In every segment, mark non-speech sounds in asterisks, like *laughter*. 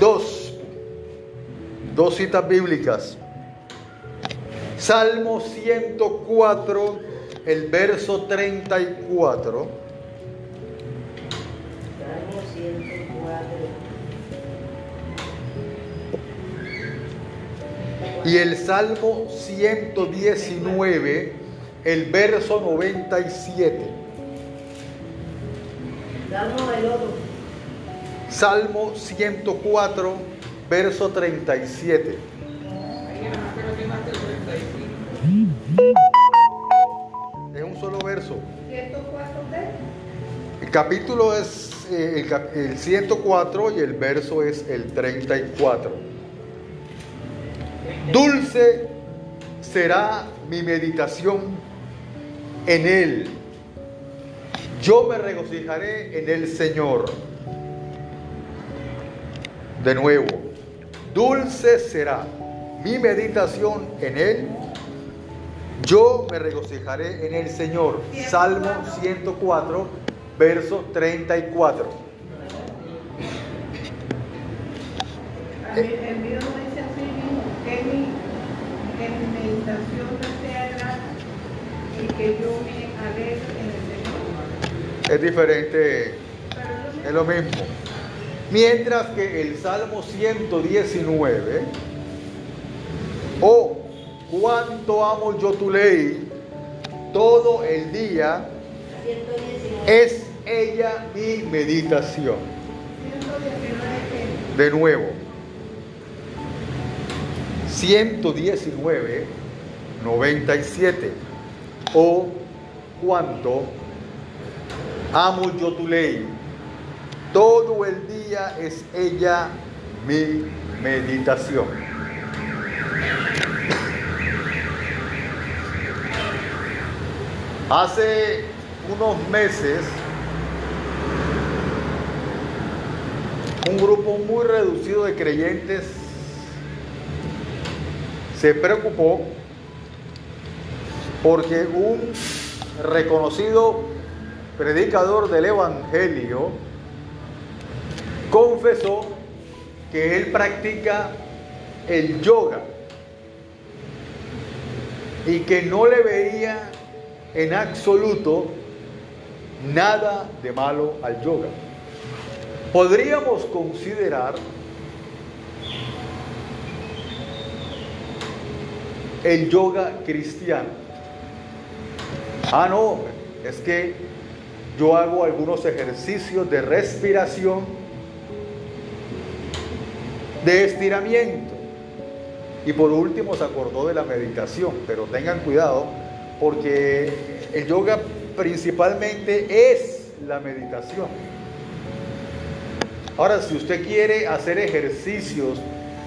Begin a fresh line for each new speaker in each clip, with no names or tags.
Dos, dos citas bíblicas. Salmo 104, el verso 34.
Salmo 104.
Y el Salmo 119, el verso 97.
Salmo del otro.
Salmo 104, verso 37. Es un solo verso. El capítulo es eh, el, el 104 y el verso es el 34. Dulce será mi meditación en él. Yo me regocijaré en el Señor. De nuevo, dulce será mi meditación en él. Yo me regocijaré en el Señor. Salmo 104, verso 34.
A mí- El mío no dice así mismo, que mi, que mi meditación me sea grata y que yo me alegre en el Señor.
Es diferente, es lo mismo. Mientras que el Salmo 119, oh, cuánto amo yo tu ley, todo el día
119.
es ella mi meditación.
119
De nuevo, 119, 97. Oh, cuánto amo yo tu ley. Todo el día es ella mi meditación. Hace unos meses, un grupo muy reducido de creyentes se preocupó porque un reconocido predicador del Evangelio confesó que él practica el yoga y que no le veía en absoluto nada de malo al yoga. Podríamos considerar el yoga cristiano. Ah, no, es que yo hago algunos ejercicios de respiración, de estiramiento. Y por último se acordó de la meditación, pero tengan cuidado porque el yoga principalmente es la meditación. Ahora, si usted quiere hacer ejercicios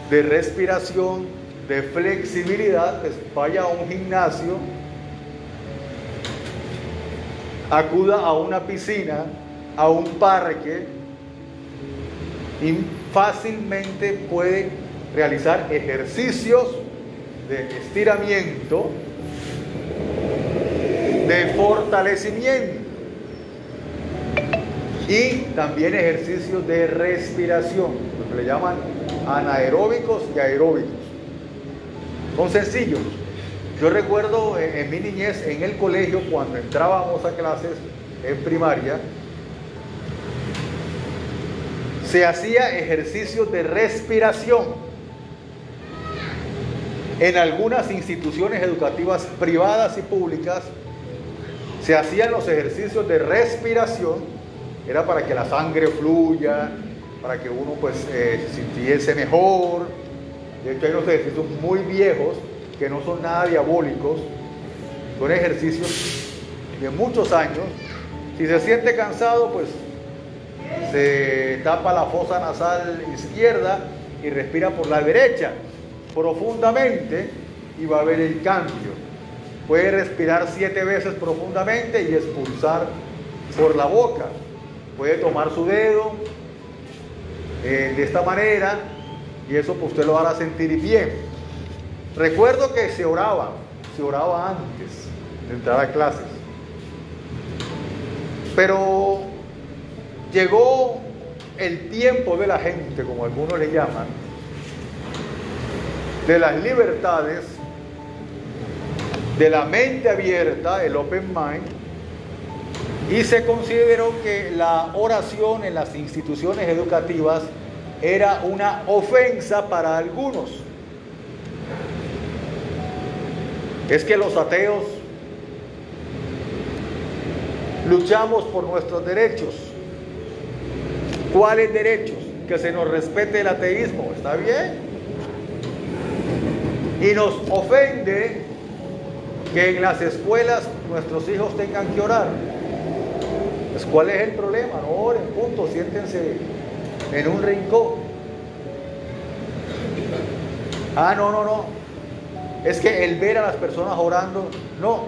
de respiración, de flexibilidad, pues vaya a un gimnasio, acuda a una piscina, a un parque fácilmente puede realizar ejercicios de estiramiento, de fortalecimiento y también ejercicios de respiración, lo que le llaman anaeróbicos y aeróbicos. Son sencillos. Yo recuerdo en, en mi niñez en el colegio cuando entrábamos a clases en primaria, se hacía ejercicios de respiración. En algunas instituciones educativas privadas y públicas se hacían los ejercicios de respiración, era para que la sangre fluya, para que uno pues eh, se sintiese mejor. De hecho hay unos ejercicios muy viejos que no son nada diabólicos, son ejercicios de muchos años. Si se siente cansado, pues se tapa la fosa nasal izquierda y respira por la derecha profundamente y va a ver el cambio. Puede respirar siete veces profundamente y expulsar por la boca. Puede tomar su dedo eh, de esta manera y eso pues usted lo hará sentir bien. Recuerdo que se oraba, se oraba antes de entrar a clases. Pero llegó el tiempo de la gente, como algunos le llaman, de las libertades, de la mente abierta, el open mind, y se consideró que la oración en las instituciones educativas era una ofensa para algunos. Es que los ateos luchamos por nuestros derechos. ¿Cuáles derechos? Que se nos respete el ateísmo, ¿está bien? Y nos ofende que en las escuelas nuestros hijos tengan que orar. Pues ¿cuál es el problema? No oren, punto, siéntense en un rincón. Ah, no, no, no. Es que el ver a las personas orando, no.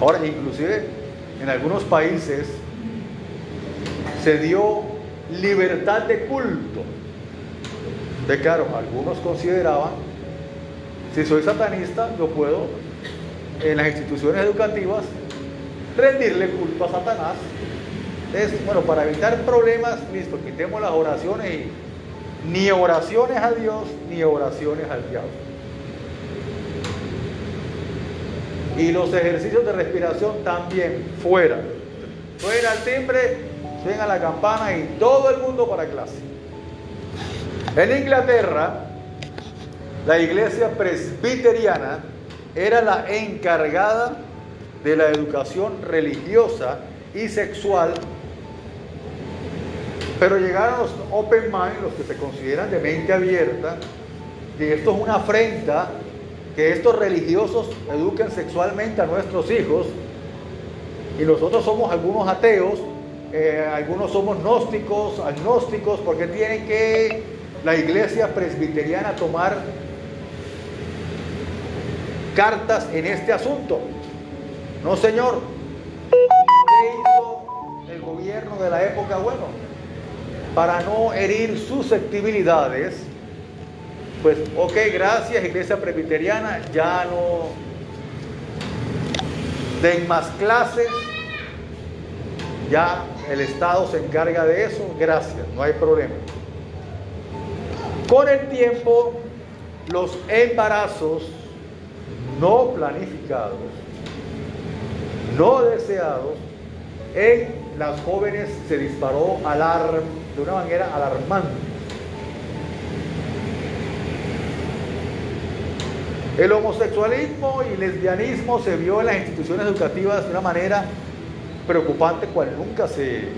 Ahora, inclusive en algunos países se dio libertad de culto. De claro, algunos consideraban, si soy satanista, yo puedo en las instituciones educativas rendirle culto a Satanás. Entonces, bueno, para evitar problemas, listo, quitemos las oraciones y ni oraciones a Dios ni oraciones al diablo. Y los ejercicios de respiración también fuera. Fuera al timbre, suena la campana y todo el mundo para clase. En Inglaterra, la iglesia presbiteriana era la encargada de la educación religiosa y sexual, pero llegaron los open mind, los que se consideran de mente abierta, que esto es una afrenta, que estos religiosos eduquen sexualmente a nuestros hijos, y nosotros somos algunos ateos, eh, algunos somos gnósticos, agnósticos, porque tiene que la iglesia presbiteriana tomar cartas en este asunto. No, señor. ¿Qué hizo el gobierno de la época? Bueno, para no herir susceptibilidades, pues, ok, gracias, iglesia presbiteriana, ya no den más clases, ya el Estado se encarga de eso, gracias, no hay problema. Con el tiempo, los embarazos no planificados no deseados, en las jóvenes se disparó alarm, de una manera alarmante. El homosexualismo y lesbianismo se vio en las instituciones educativas de una manera preocupante cual nunca se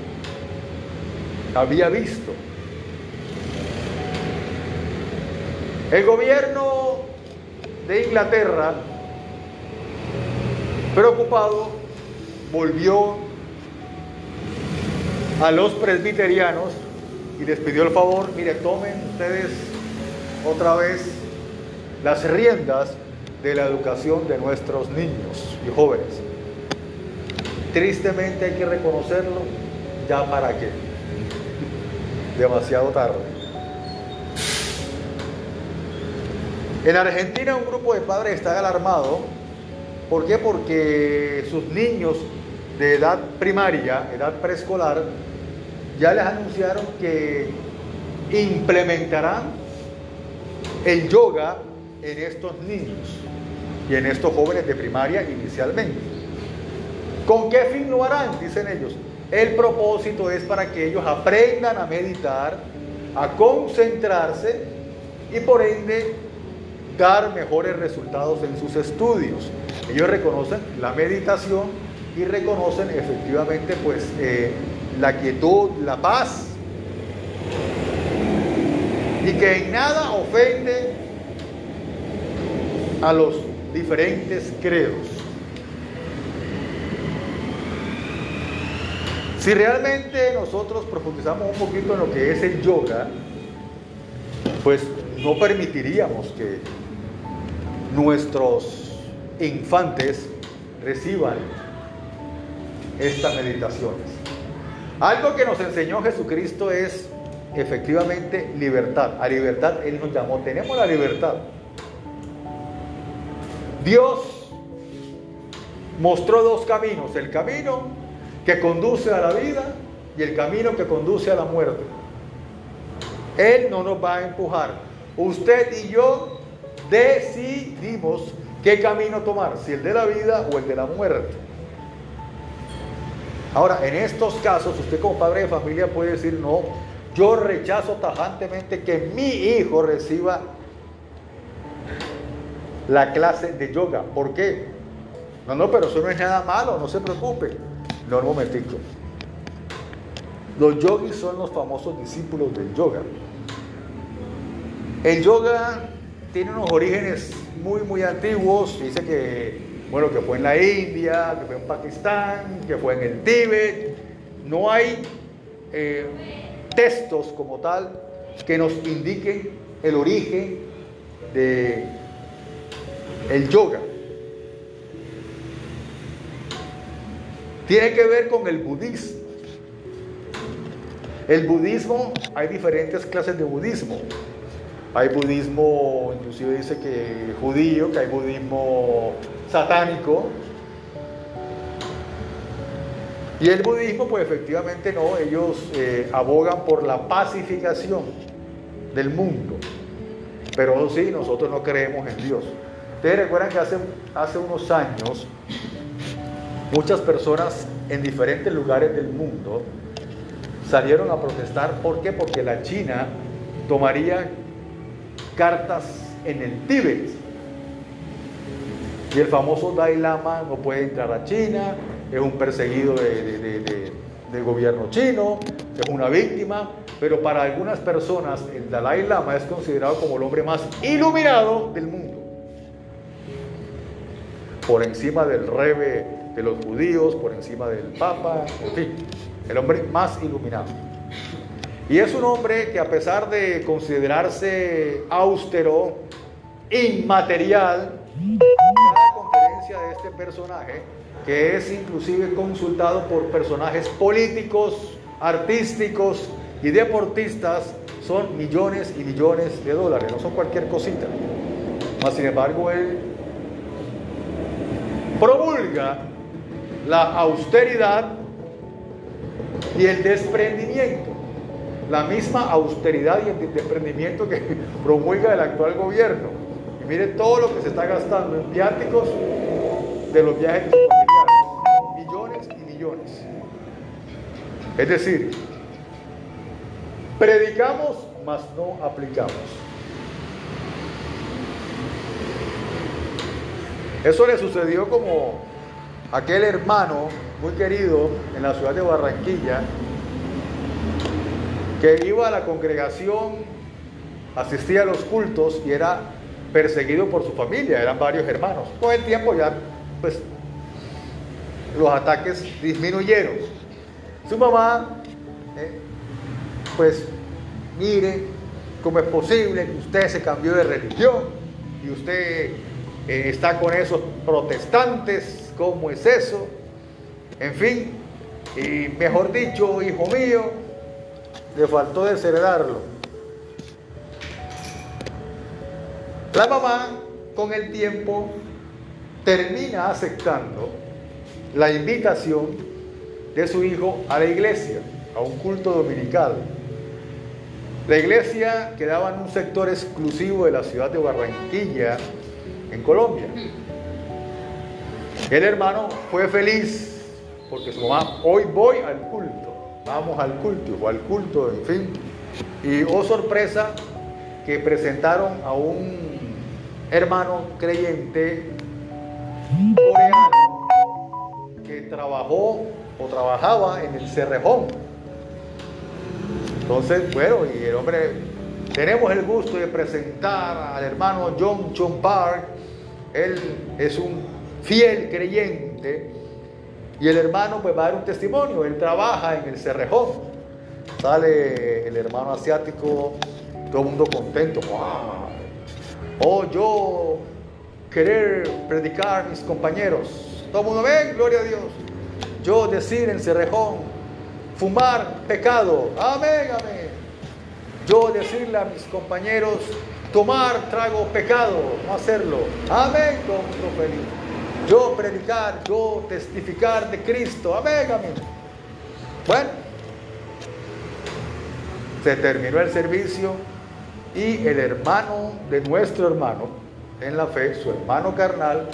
había visto. El gobierno de Inglaterra, preocupado, volvió a los presbiterianos y les pidió el favor, mire, tomen ustedes otra vez las riendas de la educación de nuestros niños y jóvenes. Tristemente hay que reconocerlo, ya para qué, demasiado tarde. En Argentina un grupo de padres está alarmado. ¿Por qué? Porque sus niños de edad primaria, edad preescolar, ya les anunciaron que implementarán el yoga en estos niños y en estos jóvenes de primaria inicialmente. ¿Con qué fin lo harán? Dicen ellos. El propósito es para que ellos aprendan a meditar, a concentrarse y por ende dar mejores resultados en sus estudios. Ellos reconocen la meditación y reconocen efectivamente pues eh, la quietud, la paz y que en nada ofende a los diferentes credos. Si realmente nosotros profundizamos un poquito en lo que es el yoga, pues no permitiríamos que nuestros infantes reciban estas meditaciones. Algo que nos enseñó Jesucristo es efectivamente libertad. A libertad Él nos llamó. Tenemos la libertad. Dios mostró dos caminos. El camino que conduce a la vida y el camino que conduce a la muerte. Él no nos va a empujar. Usted y yo decidimos qué camino tomar, si el de la vida o el de la muerte. Ahora, en estos casos, usted como padre de familia puede decir, no, yo rechazo tajantemente que mi hijo reciba la clase de yoga. ¿Por qué? No, no, pero eso no es nada malo, no se preocupe. No, un momentico. Los yogis son los famosos discípulos del yoga. El yoga tiene unos orígenes muy, muy antiguos. Dice que, bueno, que fue en la India, que fue en Pakistán, que fue en el Tíbet. No hay eh, textos como tal que nos indiquen el origen de yoga. Tiene que ver con el budismo. El budismo, hay diferentes clases de budismo. Hay budismo, inclusive dice que judío, que hay budismo satánico. Y el budismo, pues efectivamente no, ellos eh, abogan por la pacificación del mundo. Pero sí, nosotros no creemos en Dios. Ustedes recuerdan que hace, hace unos años muchas personas en diferentes lugares del mundo salieron a protestar. ¿Por qué? Porque la China tomaría cartas en el Tíbet. Y el famoso Dalai Lama no puede entrar a China, es un perseguido del gobierno chino, es una víctima, pero para algunas personas el Dalai Lama es considerado como el hombre más iluminado del mundo. Por encima del rebe de los judíos, por encima del papa, en fin, el hombre más iluminado. Y es un hombre que a pesar de considerarse austero, inmaterial, cada conferencia de este personaje, que es inclusive consultado por personajes políticos, artísticos y deportistas, son millones y millones de dólares, no son cualquier cosita. Mas sin embargo, él promulga la austeridad y el desprendimiento la misma austeridad y el desprendimiento que *laughs* promulga el actual gobierno. Y mire todo lo que se está gastando en viáticos de los viajes familiares. Millones y millones. Es decir, predicamos, mas no aplicamos. Eso le sucedió como aquel hermano muy querido en la ciudad de Barranquilla, que iba a la congregación, asistía a los cultos y era perseguido por su familia, eran varios hermanos. Con el tiempo ya, pues, los ataques disminuyeron. Su mamá, eh, pues, mire cómo es posible que usted se cambió de religión y usted eh, está con esos protestantes, ¿cómo es eso? En fin, y mejor dicho, hijo mío, le faltó desheredarlo. La mamá con el tiempo termina aceptando la invitación de su hijo a la iglesia, a un culto dominical. La iglesia quedaba en un sector exclusivo de la ciudad de Barranquilla, en Colombia. El hermano fue feliz porque su mamá, hoy voy al culto vamos al culto, o al culto, en fin. Y oh sorpresa, que presentaron a un hermano creyente coreano que trabajó o trabajaba en el Cerrejón. Entonces, bueno, y el hombre, tenemos el gusto de presentar al hermano John Chon Park. Él es un fiel creyente y el hermano pues va a dar un testimonio, él trabaja en el Cerrejón. Sale el hermano asiático, todo el mundo contento. ¡Wow! Oh, yo querer predicar mis compañeros. Todo el mundo, ven, gloria a Dios. Yo decir en Cerrejón, fumar pecado. Amén, amén. Yo decirle a mis compañeros, tomar trago pecado, no hacerlo. Amén, todo el mundo feliz yo predicar, yo testificar de Cristo. Amén, amén. Bueno, Se terminó el servicio y el hermano de nuestro hermano en la fe, su hermano carnal,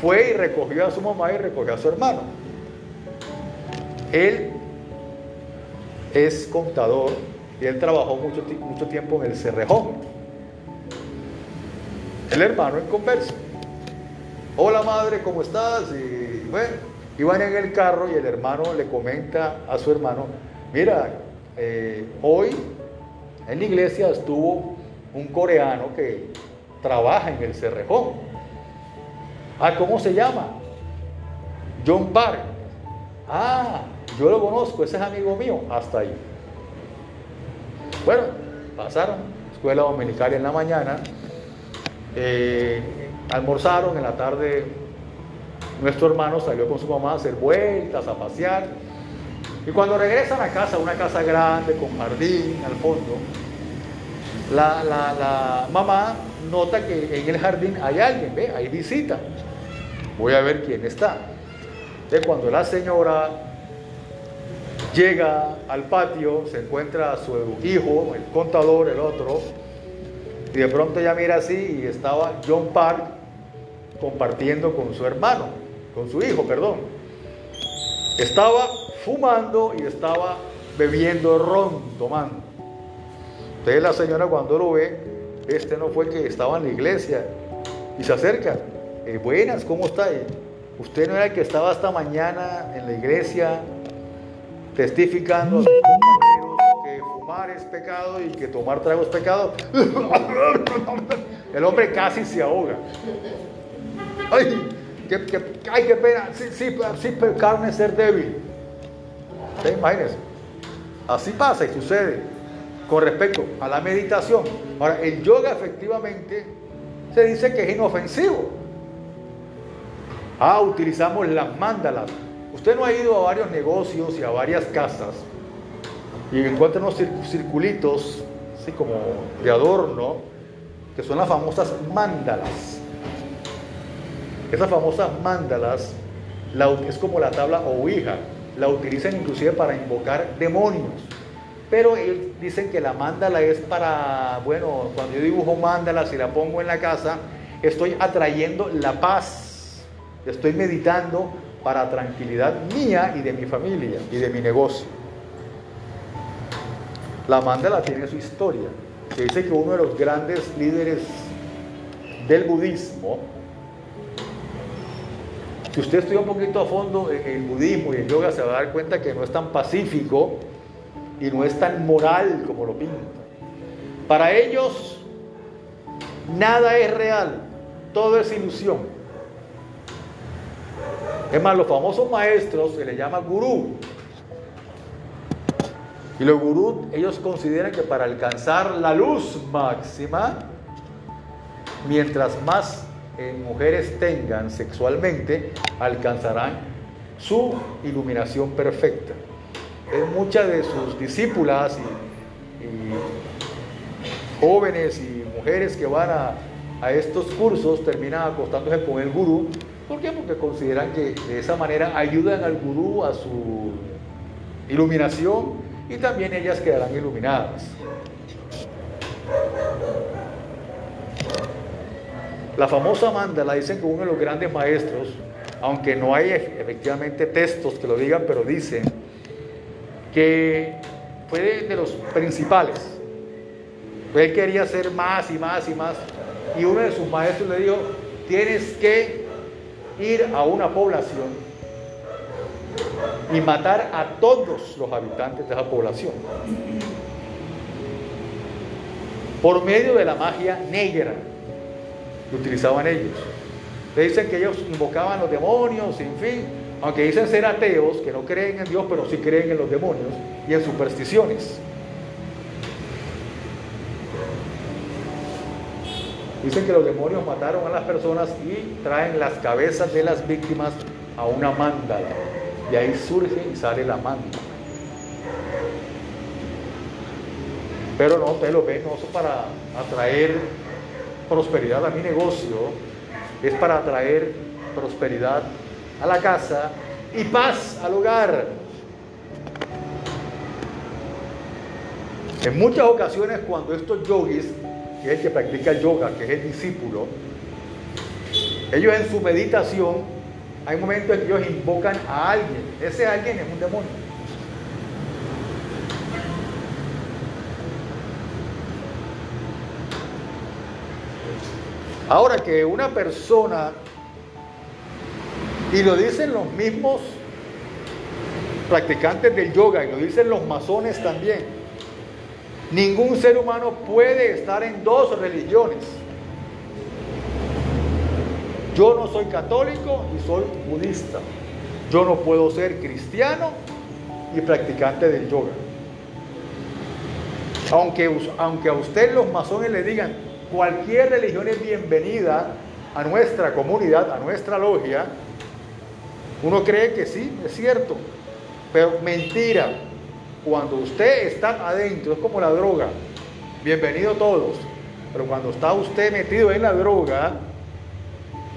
fue y recogió a su mamá y recogió a su hermano. Él es contador y él trabajó mucho, mucho tiempo en el Cerrejón. El hermano en conversa. Hola madre, ¿cómo estás? Y bueno, iban en el carro y el hermano le comenta a su hermano, mira, eh, hoy en la iglesia estuvo un coreano que trabaja en el Cerrejón. Ah, ¿cómo se llama? John Park. Ah, yo lo conozco, ese es amigo mío, hasta ahí. Bueno, pasaron, escuela dominical en la mañana, eh, almorzaron en la tarde, nuestro hermano salió con su mamá a hacer vueltas, a pasear, y cuando regresan a casa, una casa grande con jardín al fondo, la, la, mamá nota que en el jardín hay alguien, ve, hay visita. Voy a ver quién está. De cuando la señora llega al patio, se encuentra a su hijo, el contador, el otro, y de pronto ella mira así y estaba John Park compartiendo con su hermano, con su hijo, perdón. Estaba fumando y estaba bebiendo ron, tomando. Entonces la señora cuando lo ve, este no fue que estaba en la iglesia y se acerca. Eh, buenas, ¿cómo está? Usted no era el que estaba esta mañana en la iglesia testificando a sus compañeros que fumar es pecado y que tomar trago es pecado. *laughs* El hombre casi se ahoga. Ay, qué, qué, ay, qué pena. Sí, sí, sí, carne ser débil. ¿Te imaginas? Así pasa y sucede con respecto a la meditación. Ahora, el yoga efectivamente se dice que es inofensivo. Ah, utilizamos las mandalas. Usted no ha ido a varios negocios y a varias casas y encuentra unos circulitos, así como de adorno, que son las famosas mandalas. Esas famosas mandalas es como la tabla ouija, la utilizan inclusive para invocar demonios. Pero dicen que la mandala es para, bueno, cuando yo dibujo mandalas y la pongo en la casa, estoy atrayendo la paz, estoy meditando para tranquilidad mía y de mi familia y de mi negocio. La mandala tiene su historia. Se dice que uno de los grandes líderes del budismo, si usted estudia un poquito a fondo el budismo y el yoga, se va a dar cuenta que no es tan pacífico y no es tan moral como lo pinta. Para ellos, nada es real, todo es ilusión. Es más, los famosos maestros se les llama gurú. Y los gurús, ellos consideran que para alcanzar la luz máxima, mientras más eh, mujeres tengan sexualmente, alcanzarán su iluminación perfecta. Es muchas de sus discípulas y, jóvenes y mujeres que van a, a estos cursos terminan acostándose con el gurú. ¿Por qué? Porque consideran que de esa manera ayudan al gurú a su iluminación y también ellas quedarán iluminadas. La famosa mandala dicen que uno de los grandes maestros, aunque no hay efectivamente textos que lo digan, pero dicen que fue de, los principales. Él quería hacer más y más y más. Y uno de sus maestros le dijo, tienes que ir a una población y matar a todos los habitantes de esa población. Por medio de la magia negra que utilizaban ellos. Le dicen que ellos invocaban los demonios, en fin, aunque dicen ser ateos, que no creen en Dios, pero sí creen en los demonios y en supersticiones. Dicen que los demonios mataron a las personas y traen las cabezas de las víctimas a una mándala. Y ahí surge y sale la mándala. Pero no, usted lo ve, no es para atraer prosperidad a mi negocio, es para atraer prosperidad a la casa y paz al hogar. En muchas ocasiones cuando estos yogis, que es el que practica el yoga, que es el discípulo, ellos en su meditación, hay momentos en que ellos invocan a alguien. Ese alguien es un demonio. Ahora que una persona, y lo dicen los mismos practicantes del yoga, y lo dicen los masones también, ningún ser humano puede estar en dos religiones. Yo no soy católico y soy budista. Yo no puedo ser cristiano y practicante del yoga. Aunque, aunque a usted los masones le digan, cualquier religión es bienvenida a nuestra comunidad, a nuestra logia, uno cree que sí, es cierto, pero mentira. Cuando usted está adentro, es como la droga. Bienvenido todos. Pero cuando está usted metido en la droga,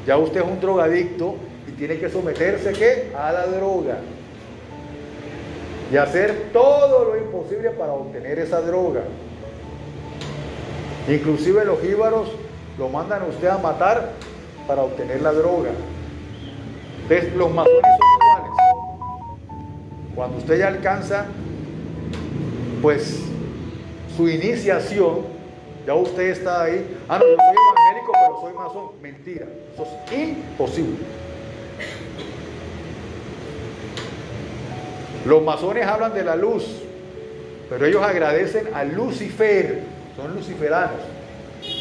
ya usted es un drogadicto y tiene que someterse ¿qué? a la droga. Y hacer todo lo imposible para obtener esa droga. Inclusive los íbaros lo mandan a usted a matar para obtener la droga. Entonces los masones son iguales. Cuando usted ya alcanza, pues, su iniciación, ya usted está ahí. Ah, no, yo soy evangélico, pero soy masón. Mentira. Eso es imposible. Los masones hablan de la luz, pero ellos agradecen a Lucifer, son luciferanos,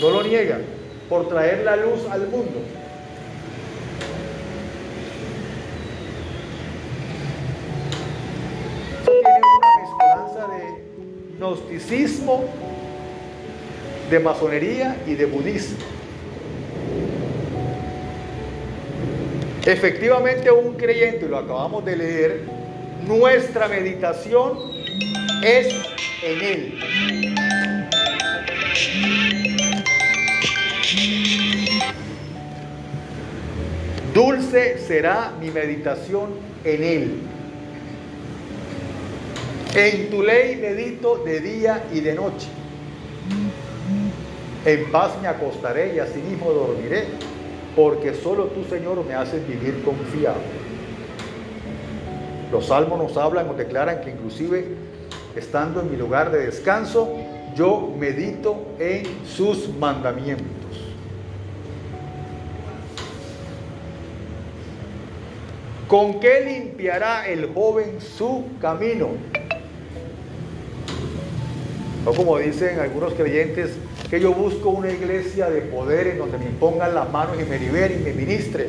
no lo niegan, por traer la luz al mundo. Eso tiene una mezcolanza de gnosticismo de masonería y de budismo. Efectivamente, un creyente, lo acabamos de leer, nuestra meditación es en Él. Dulce será mi meditación en Él. En tu ley medito de día y de noche. En paz me acostaré y así mismo dormiré, porque solo tú, Señor, me haces vivir confiado. Los salmos nos hablan o declaran que inclusive estando en mi lugar de descanso, yo medito en sus mandamientos. ¿Con qué limpiará el joven su camino? O como dicen algunos creyentes, que yo busco una iglesia de poder en donde me impongan las manos y me liberen y me ministren.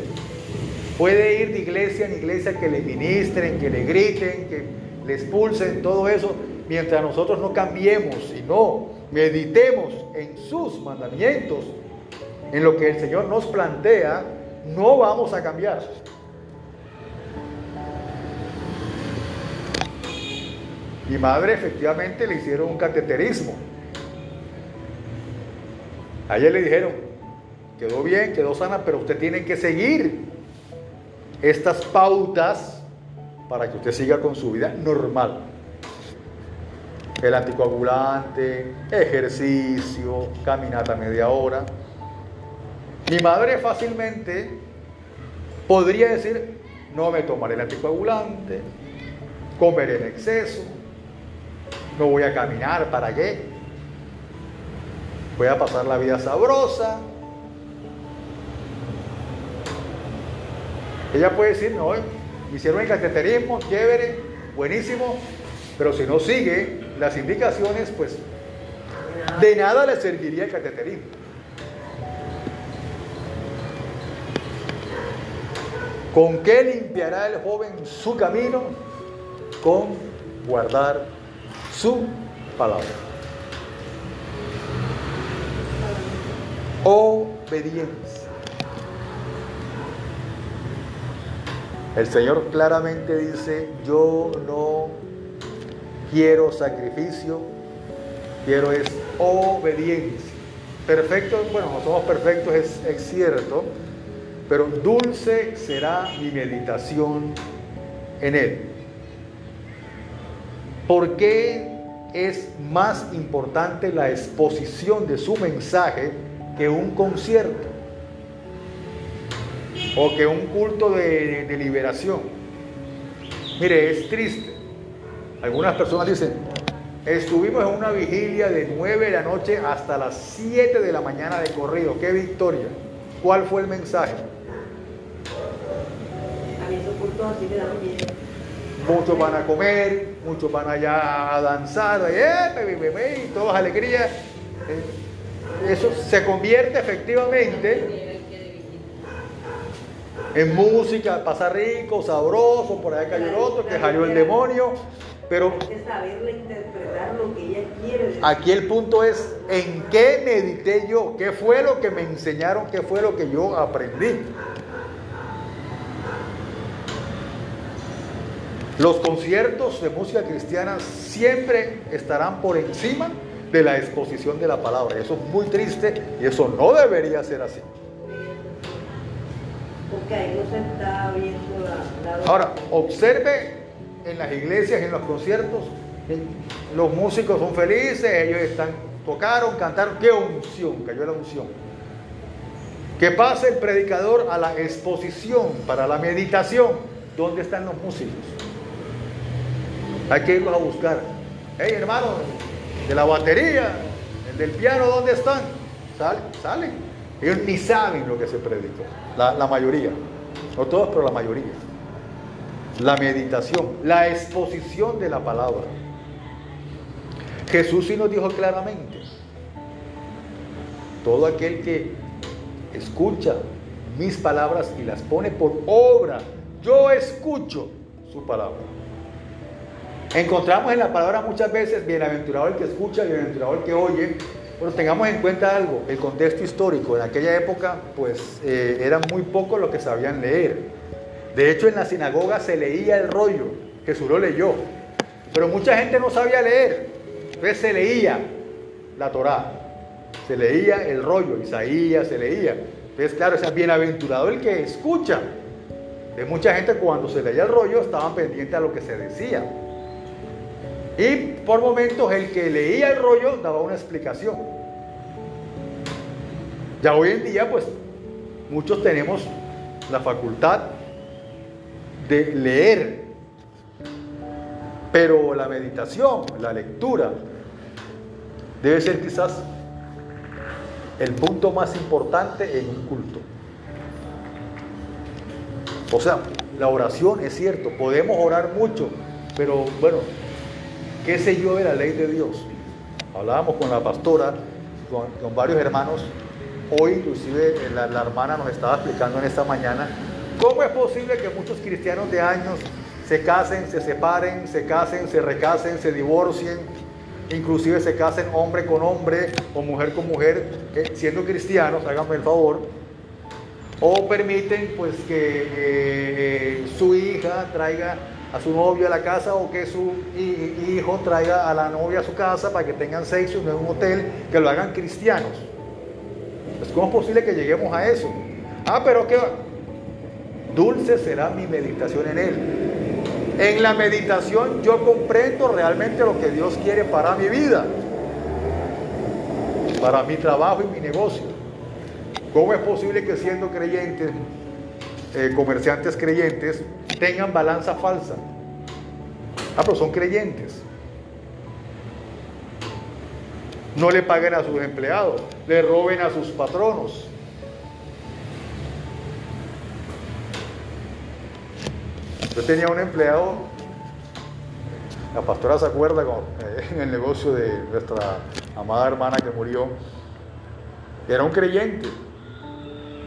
Puede ir de iglesia en iglesia que le ministren, que le griten, que le expulsen, todo eso, mientras nosotros no cambiemos y no meditemos en sus mandamientos, en lo que el Señor nos plantea, no vamos a cambiar. Mi madre efectivamente le hicieron un cateterismo. A ella le dijeron, quedó bien, quedó sana, pero usted tiene que seguir estas pautas para que usted siga con su vida normal. El anticoagulante, ejercicio, caminata media hora. Mi madre fácilmente podría decir, no me tomaré el anticoagulante, comeré en exceso, no voy a caminar, ¿para qué? Voy a pasar la vida sabrosa. Ella puede decir, no, hicieron el cateterismo, chévere, buenísimo, pero si no sigue las indicaciones, pues de nada le serviría el cateterismo. ¿Con qué limpiará el joven su camino? Con guardar su palabra. Obediencia. El Señor claramente dice, yo no quiero sacrificio, quiero es obediencia. Perfecto, bueno, no somos perfectos, es, es cierto, pero dulce será mi meditación en Él. ¿Por qué es más importante la exposición de su mensaje que un concierto o que un culto de, liberación. Mire, es triste. Algunas personas dicen, estuvimos en una vigilia de 9 de la noche hasta las 7 de la mañana de corrido. ¡Qué victoria! ¿Cuál fue el mensaje?
A mí esos cultos así me dan miedo.
Muchos van a comer, muchos van allá a danzar, eh, y todas alegrías. Eh, Eso se convierte efectivamente en música, pasa rico, sabroso, por ahí cayó el otro, que salió el demonio. Pero
Hay que saberle interpretar lo que ella quiere decir.
aquí el punto es, ¿en qué medité yo? ¿Qué fue lo que me enseñaron? ¿Qué fue lo que yo aprendí? Los conciertos de música cristiana siempre estarán por encima de la exposición de la palabra. Eso es muy triste y eso no debería ser así.
Porque ahí no se está viendo la... la
Ahora, observe en las iglesias, en los conciertos, los músicos son felices, ellos están, tocaron, cantaron, qué unción, cayó la unción. Que pase el predicador a la exposición, para la meditación. ¿Dónde están los músicos? Hay que irlos a buscar. Hey, hermano, de la batería, el del piano, ¿dónde están? Sal- salen. Ellos ni saben lo que se predicó. La, la mayoría. No todos, pero la mayoría. La meditación, la exposición de la palabra. Jesús sí nos dijo claramente, todo aquel que escucha mis palabras y las pone por obra, yo escucho su palabra. Encontramos en la palabra muchas veces, bienaventurado el que escucha, bienaventurado el que oye, pero tengamos en cuenta algo, el contexto histórico. En aquella época, pues, eh, eran muy pocos los que sabían leer. De hecho, en la sinagoga se leía el rollo, Jesús lo leyó, pero mucha gente no sabía leer. Entonces se leía la Torá, se leía el rollo, Isaías se leía. Entonces, claro, es bienaventurado el que escucha. De mucha gente cuando se leía el rollo estaban pendientes a lo que se decía. Y por momentos el que leía el rollo daba una explicación. Ya hoy en día, pues, muchos tenemos la facultad de leer, pero la meditación, la lectura, debe ser quizás el punto más importante en un culto. O sea, la oración es cierto, podemos orar mucho, pero bueno, ¿qué sé yo de la ley de Dios? Hablábamos con la pastora, con, varios hermanos, hoy inclusive la, la hermana nos estaba explicando en esta mañana, ¿cómo es posible que muchos cristianos de años se casen, se separen, se casen, se recasen, se divorcien, inclusive se casen hombre con hombre o mujer con mujer, eh, siendo cristianos, háganme el favor, o permiten pues que eh, eh, su hija traiga a su novio a la casa o que su hi- hijo traiga a la novia a su casa para que tengan sexo en un hotel, que lo hagan cristianos. Pues, ¿Cómo es posible que lleguemos a eso? Ah, pero que dulce será mi meditación en él. En la meditación yo comprendo realmente lo que Dios quiere para mi vida, para mi trabajo y mi negocio. ¿Cómo es posible que siendo creyentes, eh, comerciantes creyentes, tengan balanza falsa? Ah, pero son creyentes. No le paguen a sus empleados, le roben a sus patronos. Yo tenía un empleado, la pastora se acuerda con, eh, en *laughs* el negocio de nuestra amada hermana que murió, era un creyente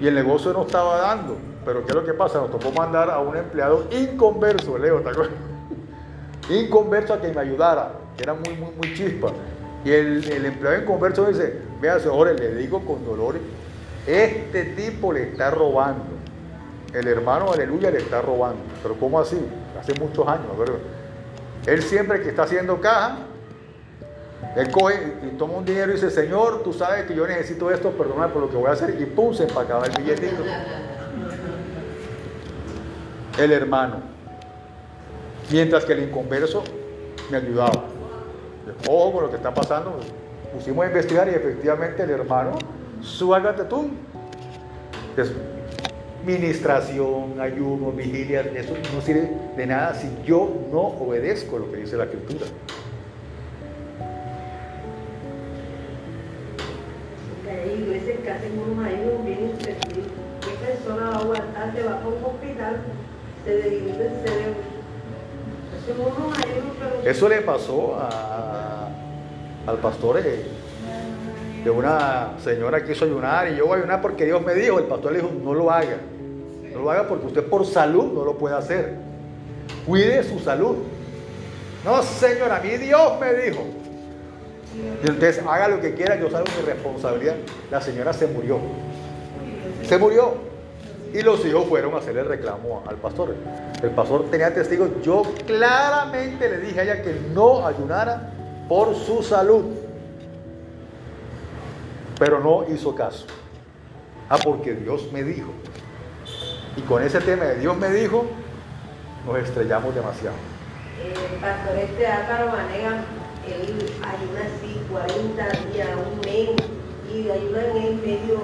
y el negocio no estaba dando. Pero ¿qué es lo que pasa? Nos tocó mandar a un empleado inconverso, Leo, ¿te acuerdas? Inconverso a que me ayudara, que era muy, muy, muy chispa. Y el, el empleado inconverso dice, vea señores, le digo con dolor, este tipo le está robando. El hermano, aleluya, le está robando. Pero ¿cómo así? Hace muchos años, ¿verdad? Él siempre que está haciendo caja, él coge y toma un dinero y dice, Señor, tú sabes que yo necesito esto, perdóname por lo que voy a hacer. Y pum, se empacaba el billetito. El hermano. Mientras que el inconverso me ayudaba. Ojo con lo que está pasando. Pusimos a investigar y efectivamente el hermano Suagatatún es ministración, ayuno, vigilia, eso no sirve de nada si yo no obedezco lo que dice la escritura.
Hay iglesias que hacen unos ayunos bien. ¿Qué persona va a aguantar? Va a un hospital, debilita el cerebro.
Eso le pasó al pastor eh, de una señora que quiso ayunar y yo voy a ayunar porque Dios me dijo. El pastor le dijo, no lo haga. No lo haga porque usted por salud no lo puede hacer. Cuide su salud. No, señor, a mí Dios me dijo. Y entonces haga lo que quiera, yo salgo mi responsabilidad. La señora se murió. Se murió. Y los hijos fueron a hacerle reclamo al pastor. El pastor tenía testigos. Yo claramente le dije a ella que no ayunara por su salud. Pero no hizo caso. Ah, porque Dios me dijo. Y con ese tema de Dios me dijo, nos estrellamos demasiado.
El pastor este Álvaro Vanega, él ayuna así 40 días, un mes, y ayuda en el medio